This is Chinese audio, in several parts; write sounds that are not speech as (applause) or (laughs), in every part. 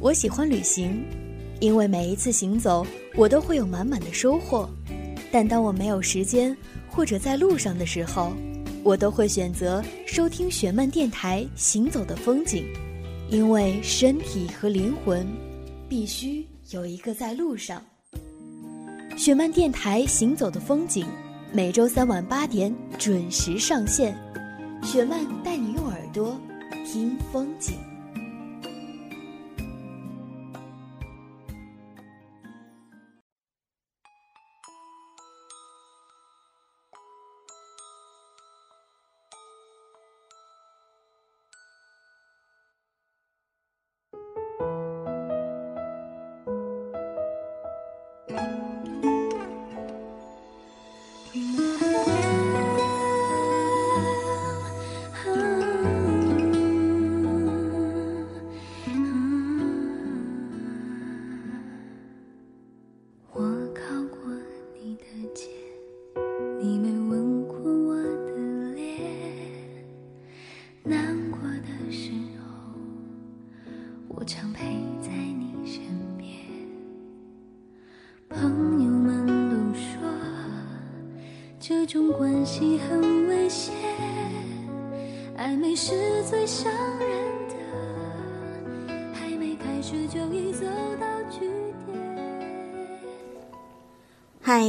我喜欢旅行，因为每一次行走，我都会有满满的收获。但当我没有时间或者在路上的时候，我都会选择收听雪漫电台《行走的风景》，因为身体和灵魂必须有一个在路上。雪漫电台《行走的风景》每周三晚八点准时上线，雪漫带你用耳朵听风景。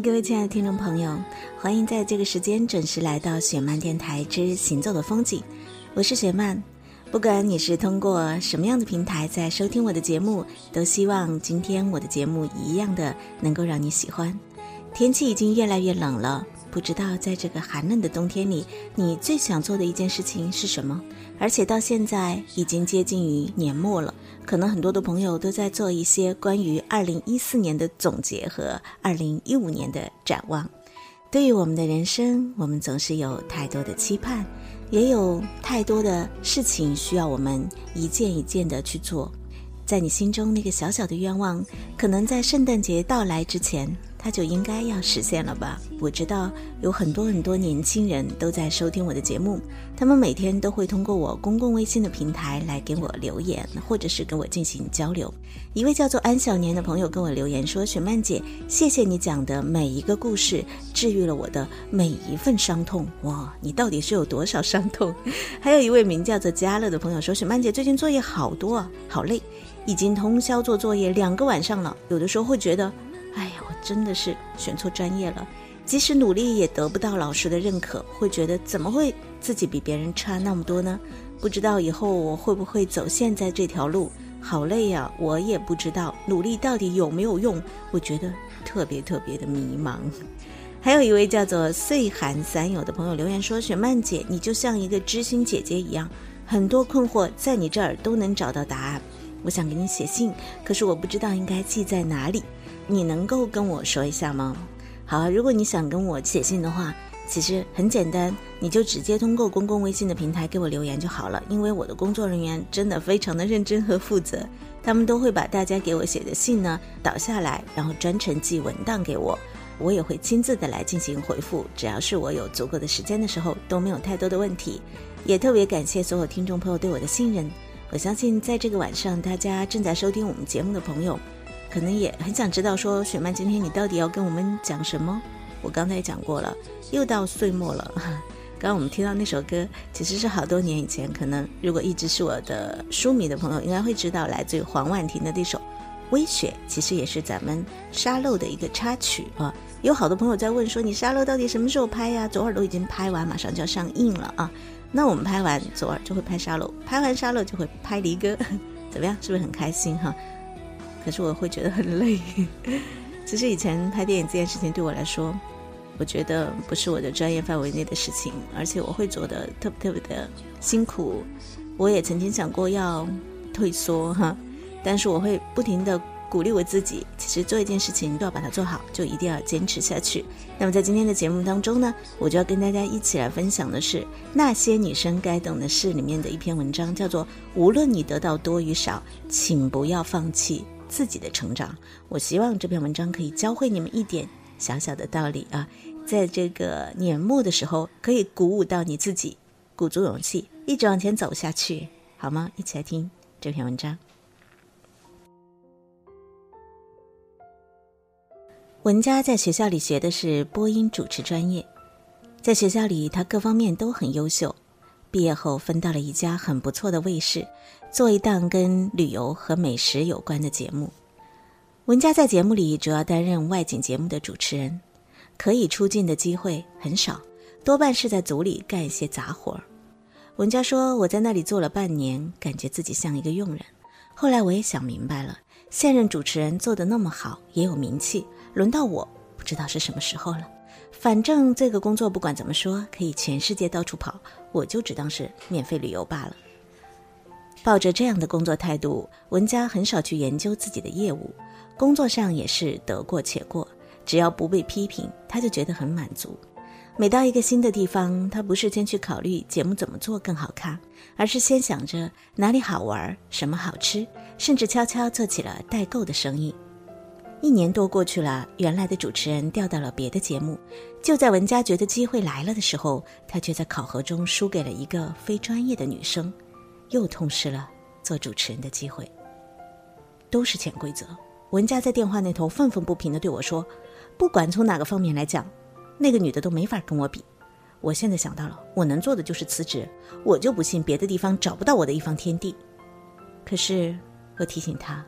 各位亲爱的听众朋友，欢迎在这个时间准时来到雪漫电台之行走的风景。我是雪漫，不管你是通过什么样的平台在收听我的节目，都希望今天我的节目一样的能够让你喜欢。天气已经越来越冷了，不知道在这个寒冷的冬天里，你最想做的一件事情是什么？而且到现在已经接近于年末了。可能很多的朋友都在做一些关于二零一四年的总结和二零一五年的展望。对于我们的人生，我们总是有太多的期盼，也有太多的事情需要我们一件一件的去做。在你心中那个小小的愿望，可能在圣诞节到来之前。它就应该要实现了吧？我知道有很多很多年轻人都在收听我的节目，他们每天都会通过我公共微信的平台来给我留言，或者是跟我进行交流。一位叫做安小年的朋友跟我留言说：“雪曼姐，谢谢你讲的每一个故事，治愈了我的每一份伤痛。哇，你到底是有多少伤痛？” (laughs) 还有一位名叫做嘉乐的朋友说：“雪曼姐最近作业好多啊，好累，已经通宵做作业两个晚上了，有的时候会觉得。”哎呀，我真的是选错专业了，即使努力也得不到老师的认可，会觉得怎么会自己比别人差那么多呢？不知道以后我会不会走现在这条路，好累呀！我也不知道努力到底有没有用，我觉得特别特别的迷茫。(laughs) 还有一位叫做岁寒散友的朋友留言说：“雪曼姐，你就像一个知心姐姐一样，很多困惑在你这儿都能找到答案。我想给你写信，可是我不知道应该寄在哪里。”你能够跟我说一下吗？好，如果你想跟我写信的话，其实很简单，你就直接通过公共微信的平台给我留言就好了。因为我的工作人员真的非常的认真和负责，他们都会把大家给我写的信呢导下来，然后专程寄文档给我，我也会亲自的来进行回复。只要是我有足够的时间的时候，都没有太多的问题。也特别感谢所有听众朋友对我的信任。我相信在这个晚上，大家正在收听我们节目的朋友。可能也很想知道，说雪曼今天你到底要跟我们讲什么？我刚才讲过了，又到岁末了。(laughs) 刚刚我们听到那首歌，其实是好多年以前。可能如果一直是我的书迷的朋友，应该会知道，来自于黄婉婷的这首《微雪》，其实也是咱们沙漏的一个插曲啊。有好多朋友在问说，你沙漏到底什么时候拍呀？左耳都已经拍完，马上就要上映了啊。那我们拍完左耳就会拍沙漏，拍完沙漏就会拍离歌，(laughs) 怎么样？是不是很开心哈？可是我会觉得很累。(laughs) 其实以前拍电影这件事情对我来说，我觉得不是我的专业范围内的事情，而且我会做的特别特别的辛苦。我也曾经想过要退缩哈，但是我会不停的鼓励我自己。其实做一件事情，都要把它做好，就一定要坚持下去。那么在今天的节目当中呢，我就要跟大家一起来分享的是《那些女生该懂的事》里面的一篇文章，叫做《无论你得到多与少，请不要放弃》。自己的成长。我希望这篇文章可以教会你们一点小小的道理啊在这个年末的时候可以鼓舞到你自己鼓足勇气一直往前走下去。好吗？一起来听这篇文章。文佳在学校里学的是播音主持专业在学校里他各方面都很优秀毕业后分到了一家很不错的卫视，做一档跟旅游和美食有关的节目。文佳在节目里主要担任外景节目的主持人，可以出镜的机会很少，多半是在组里干一些杂活儿。文佳说：“我在那里做了半年，感觉自己像一个佣人。后来我也想明白了，现任主持人做的那么好，也有名气，轮到我不知道是什么时候了。反正这个工作不管怎么说，可以全世界到处跑，我就只当是免费旅游罢了。”抱着这样的工作态度，文佳很少去研究自己的业务。工作上也是得过且过，只要不被批评，他就觉得很满足。每到一个新的地方，他不是先去考虑节目怎么做更好看，而是先想着哪里好玩、什么好吃，甚至悄悄做起了代购的生意。一年多过去了，原来的主持人调到了别的节目。就在文佳觉得机会来了的时候，他却在考核中输给了一个非专业的女生，又痛失了做主持人的机会。都是潜规则。文佳在电话那头愤愤不平地对我说：“不管从哪个方面来讲，那个女的都没法跟我比。我现在想到了，我能做的就是辞职。我就不信别的地方找不到我的一方天地。可是，我提醒他，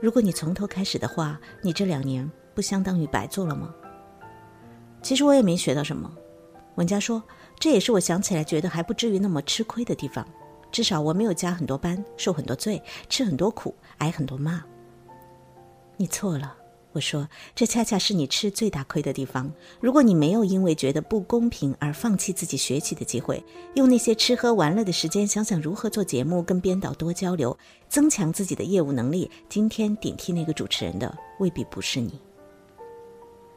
如果你从头开始的话，你这两年不相当于白做了吗？其实我也没学到什么。”文佳说：“这也是我想起来觉得还不至于那么吃亏的地方。至少我没有加很多班，受很多罪，吃很多苦，挨很多骂。”你错了，我说，这恰恰是你吃最大亏的地方。如果你没有因为觉得不公平而放弃自己学习的机会，用那些吃喝玩乐的时间想想如何做节目，跟编导多交流，增强自己的业务能力，今天顶替那个主持人的未必不是你。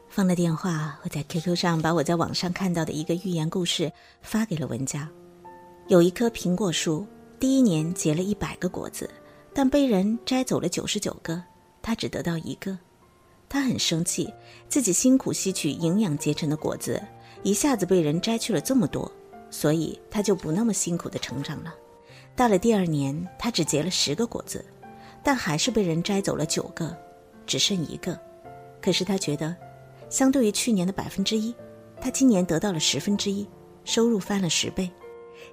放了电话，我在 QQ 上把我在网上看到的一个寓言故事发给了文佳。有一棵苹果树，第一年结了一百个果子，但被人摘走了九十九个。他只得到一个，他很生气，自己辛苦吸取营养结成的果子，一下子被人摘去了这么多，所以他就不那么辛苦的成长了。到了第二年，他只结了十个果子，但还是被人摘走了九个，只剩一个。可是他觉得，相对于去年的百分之一，他今年得到了十分之一，收入翻了十倍。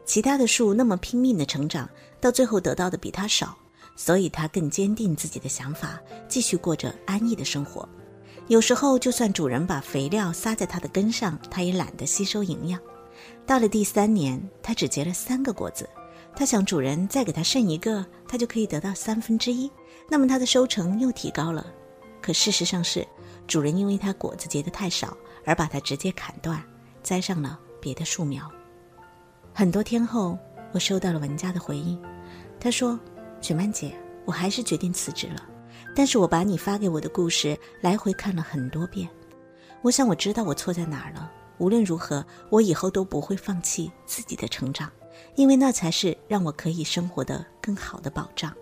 其他的树那么拼命的成长，到最后得到的比他少。所以他更坚定自己的想法，继续过着安逸的生活。有时候，就算主人把肥料撒在他的根上，他也懒得吸收营养。到了第三年，他只结了三个果子。他想，主人再给他剩一个，他就可以得到三分之一，那么他的收成又提高了。可事实上是，主人因为他果子结得太少，而把它直接砍断，栽上了别的树苗。很多天后，我收到了文佳的回应，他说。雪曼姐，我还是决定辞职了。但是我把你发给我的故事来回看了很多遍，我想我知道我错在哪儿了。无论如何，我以后都不会放弃自己的成长，因为那才是让我可以生活的更好的保障。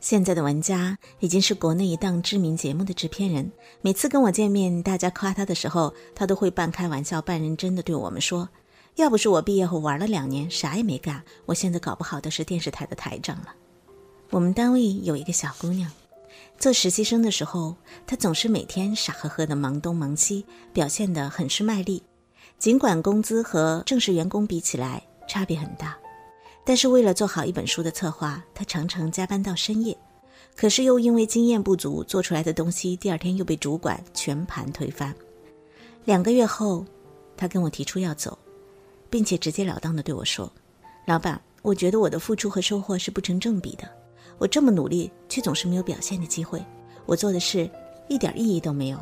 现在的文佳已经是国内一档知名节目的制片人，每次跟我见面，大家夸他的时候，他都会半开玩笑半认真的对我们说。要不是我毕业后玩了两年，啥也没干，我现在搞不好都是电视台的台长了。我们单位有一个小姑娘，做实习生的时候，她总是每天傻呵呵的忙东忙西，表现得很是卖力。尽管工资和正式员工比起来差别很大，但是为了做好一本书的策划，她常常加班到深夜。可是又因为经验不足，做出来的东西第二天又被主管全盘推翻。两个月后，她跟我提出要走。并且直截了当地对我说：“老板，我觉得我的付出和收获是不成正比的。我这么努力，却总是没有表现的机会。我做的事一点意义都没有。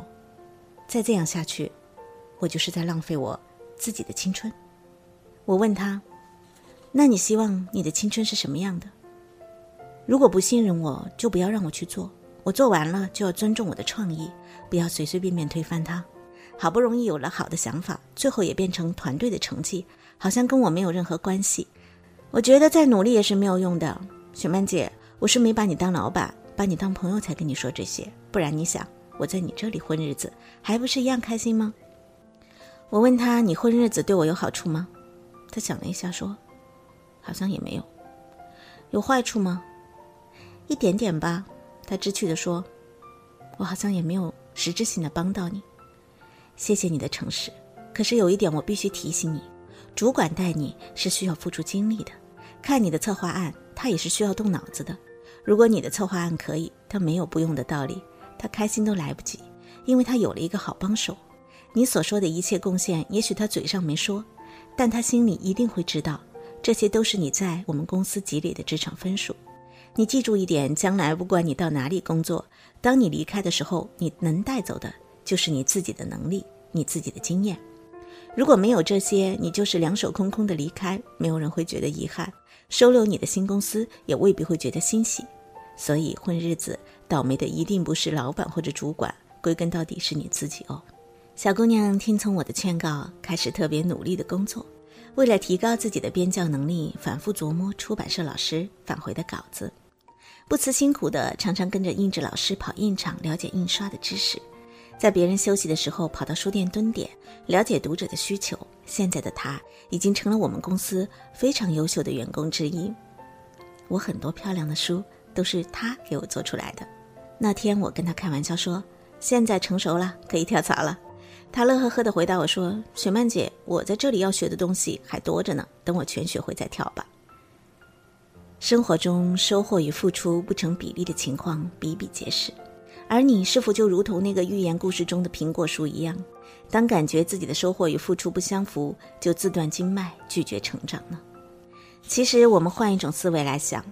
再这样下去，我就是在浪费我自己的青春。”我问他：“那你希望你的青春是什么样的？如果不信任我，就不要让我去做。我做完了就要尊重我的创意，不要随随便便推翻它。好不容易有了好的想法，最后也变成团队的成绩。”好像跟我没有任何关系，我觉得再努力也是没有用的。雪曼姐，我是没把你当老板，把你当朋友才跟你说这些，不然你想我在你这里混日子，还不是一样开心吗？我问他，你混日子对我有好处吗？他想了一下说，好像也没有。有坏处吗？一点点吧。他知趣的说，我好像也没有实质性的帮到你。谢谢你的诚实，可是有一点我必须提醒你：主管带你是需要付出精力的，看你的策划案，他也是需要动脑子的。如果你的策划案可以，他没有不用的道理，他开心都来不及，因为他有了一个好帮手。你所说的一切贡献，也许他嘴上没说，但他心里一定会知道，这些都是你在我们公司积累的职场分数。你记住一点，将来不管你到哪里工作，当你离开的时候，你能带走的就是你自己的能力，你自己的经验。如果没有这些，你就是两手空空的离开，没有人会觉得遗憾，收留你的新公司也未必会觉得欣喜。所以混日子，倒霉的一定不是老板或者主管，归根到底是你自己哦。小姑娘听从我的劝告，开始特别努力的工作。为了提高自己的编教能力，反复琢磨出版社老师返回的稿子，不辞辛苦的常常跟着印制老师跑印厂，了解印刷的知识。在别人休息的时候，跑到书店蹲点，了解读者的需求。现在的她已经成了我们公司非常优秀的员工之一。我很多漂亮的书都是她给我做出来的。那天我跟她开玩笑说：“现在成熟了，可以跳槽了。”他乐呵呵地回答我说：“雪曼姐，我在这里要学的东西还多着呢，等我全学会再跳吧。”生活中收获与付出不成比例的情况比比皆是，而你是否就如同那个寓言故事中的苹果树一样，当感觉自己的收获与付出不相符，就自断经脉，拒绝成长呢？其实，我们换一种思维来想。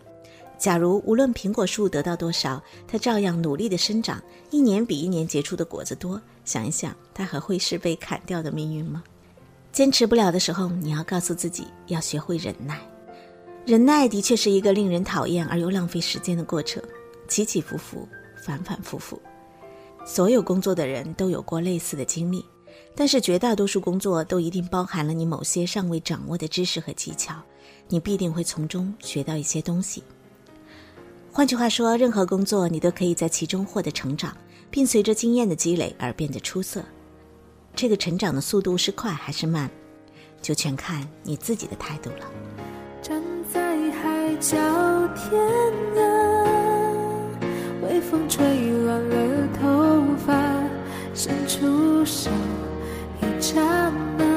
假如无论苹果树得到多少，它照样努力的生长，一年比一年结出的果子多。想一想，它还会是被砍掉的命运吗？坚持不了的时候，你要告诉自己要学会忍耐。忍耐的确是一个令人讨厌而又浪费时间的过程，起起伏伏，反反复复。所有工作的人都有过类似的经历，但是绝大多数工作都一定包含了你某些尚未掌握的知识和技巧，你必定会从中学到一些东西。换句话说，任何工作你都可以在其中获得成长，并随着经验的积累而变得出色。这个成长的速度是快还是慢，就全看你自己的态度了。站在海角天涯，被风吹乱了头发，伸出手，一刹那。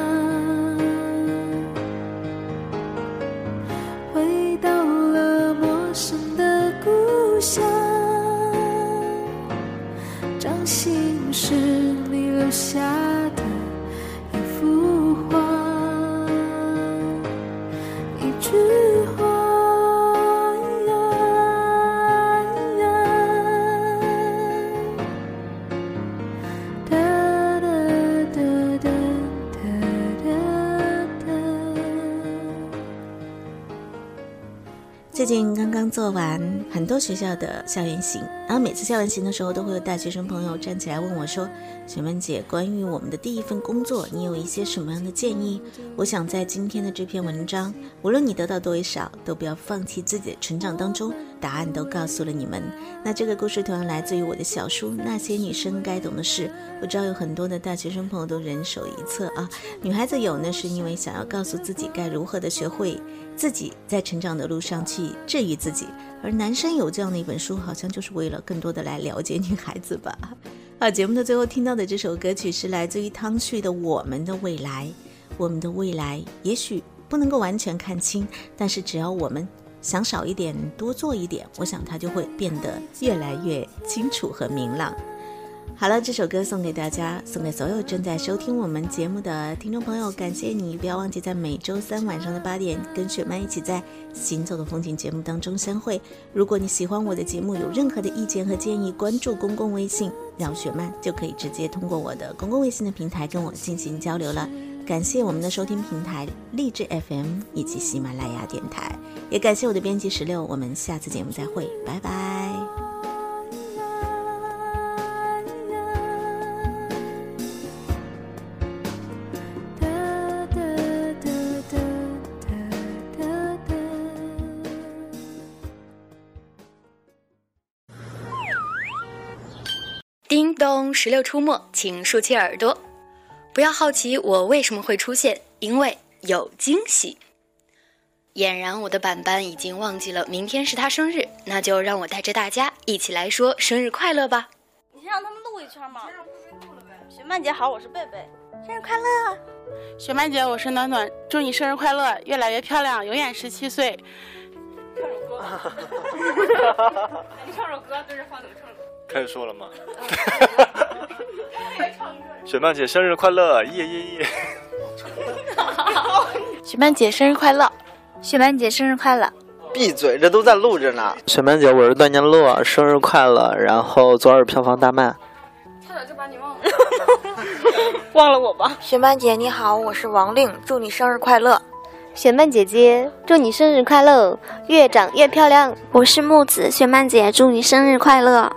刚刚做完很多学校的校园行，然后每次校园行的时候，都会有大学生朋友站起来问我说：“雪曼姐，关于我们的第一份工作，你有一些什么样的建议？”我想在今天的这篇文章，无论你得到多少，都不要放弃自己的成长当中。答案都告诉了你们。那这个故事同样来自于我的小书《那些女生该懂的事》。我知道有很多的大学生朋友都人手一册啊。女孩子有呢，是因为想要告诉自己该如何的学会自己在成长的路上去治愈自己；而男生有这样的一本书，好像就是为了更多的来了解女孩子吧。好，节目的最后听到的这首歌曲是来自于汤旭的《我们的未来》。我们的未来也许不能够完全看清，但是只要我们。想少一点，多做一点，我想它就会变得越来越清楚和明朗。好了，这首歌送给大家，送给所有正在收听我们节目的听众朋友，感谢你！不要忘记在每周三晚上的八点，跟雪曼一起在《行走的风景》节目当中相会。如果你喜欢我的节目，有任何的意见和建议，关注公共微信“让雪曼”，就可以直接通过我的公共微信的平台跟我进行交流了。感谢我们的收听平台励志 FM 以及喜马拉雅电台，也感谢我的编辑石榴。我们下次节目再会，拜拜。叮咚，石榴出没，请竖起耳朵。不要好奇我为什么会出现，因为有惊喜。俨然我的板板已经忘记了明天是他生日，那就让我带着大家一起来说生日快乐吧。你先让他们录。一圈吗？雪曼姐好，我是贝贝，生日快乐！雪曼姐，我是暖暖，祝你生日快乐，越来越漂亮，永远十七岁。唱首歌。(laughs) 你唱首歌，对着放怎么唱？开始说了吗？雪曼姐生日快乐！耶耶耶！(laughs) 雪曼姐生日快乐！雪曼姐生日快乐！闭嘴，这都在录着呢。雪曼姐，我是段念洛，生日快乐！然后昨日票房大卖。差点就把你忘了。(laughs) 忘了我吧。雪曼姐你好，我是王令，祝你生日快乐。雪曼姐姐，祝你生日快乐，越长越漂亮。我是木子，雪曼姐，祝你生日快乐。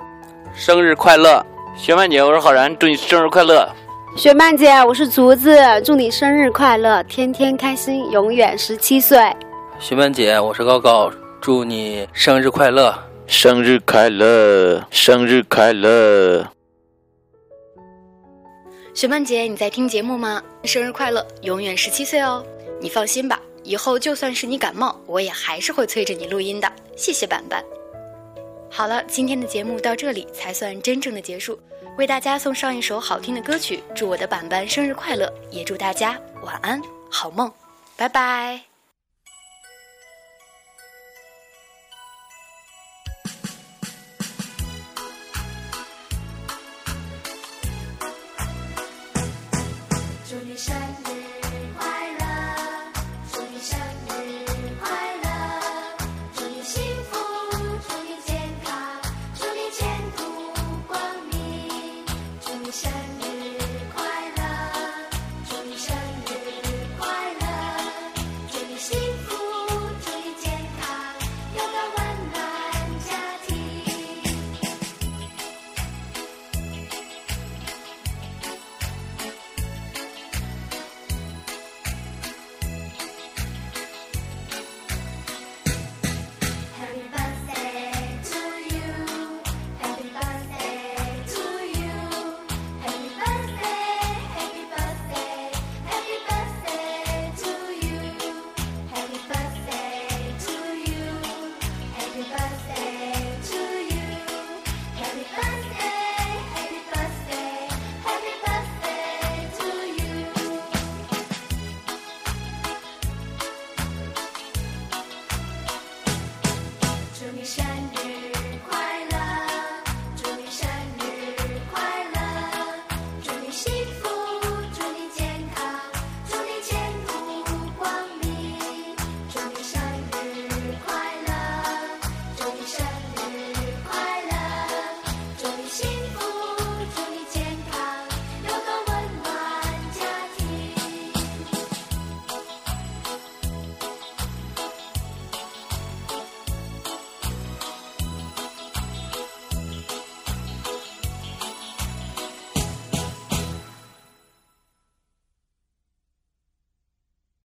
生日快乐，雪曼姐，我是浩然，祝你生日快乐。雪曼姐，我是竹子，祝你生日快乐，天天开心，永远十七岁。雪曼姐，我是高高，祝你生日快乐，生日快乐，生日快乐。雪曼姐，你在听节目吗？生日快乐，永远十七岁哦！你放心吧，以后就算是你感冒，我也还是会催着你录音的。谢谢板板。好了，今天的节目到这里才算真正的结束。为大家送上一首好听的歌曲，祝我的板板生日快乐，也祝大家晚安，好梦，拜拜。